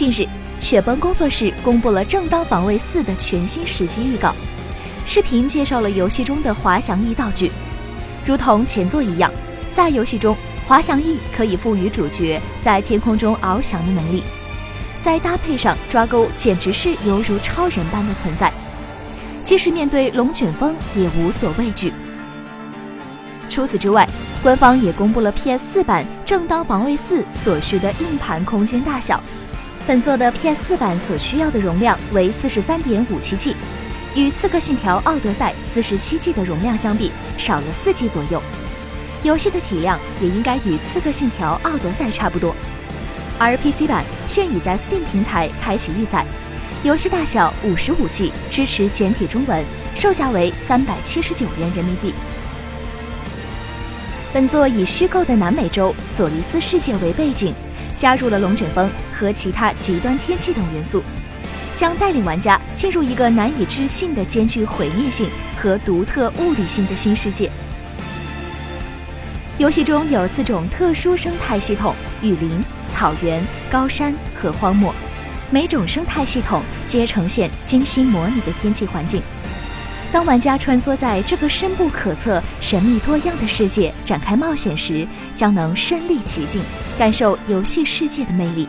近日，雪崩工作室公布了《正当防卫四》的全新实机预告。视频介绍了游戏中的滑翔翼道具，如同前作一样，在游戏中，滑翔翼可以赋予主角在天空中翱翔的能力。再搭配上抓钩，简直是犹如超人般的存在。即使面对龙卷风，也无所畏惧。除此之外，官方也公布了 PS4 版《正当防卫四》所需的硬盘空间大小。本作的 PS4 版所需要的容量为四十三点五七 G，与《刺客信条：奥德赛》四十七 G 的容量相比，少了四 G 左右。游戏的体量也应该与《刺客信条：奥德赛》差不多。而 PC 版现已在 Steam 平台开启预载，游戏大小五十五 G，支持简体中文，售价为三百七十九元人民币。本作以虚构的南美洲索利斯世界为背景，加入了龙卷风和其他极端天气等元素，将带领玩家进入一个难以置信的兼具毁灭性和独特物理性的新世界。游戏中有四种特殊生态系统：雨林。草原、高山和荒漠，每种生态系统皆呈现精心模拟的天气环境。当玩家穿梭在这个深不可测、神秘多样的世界展开冒险时，将能身临其境，感受游戏世界的魅力。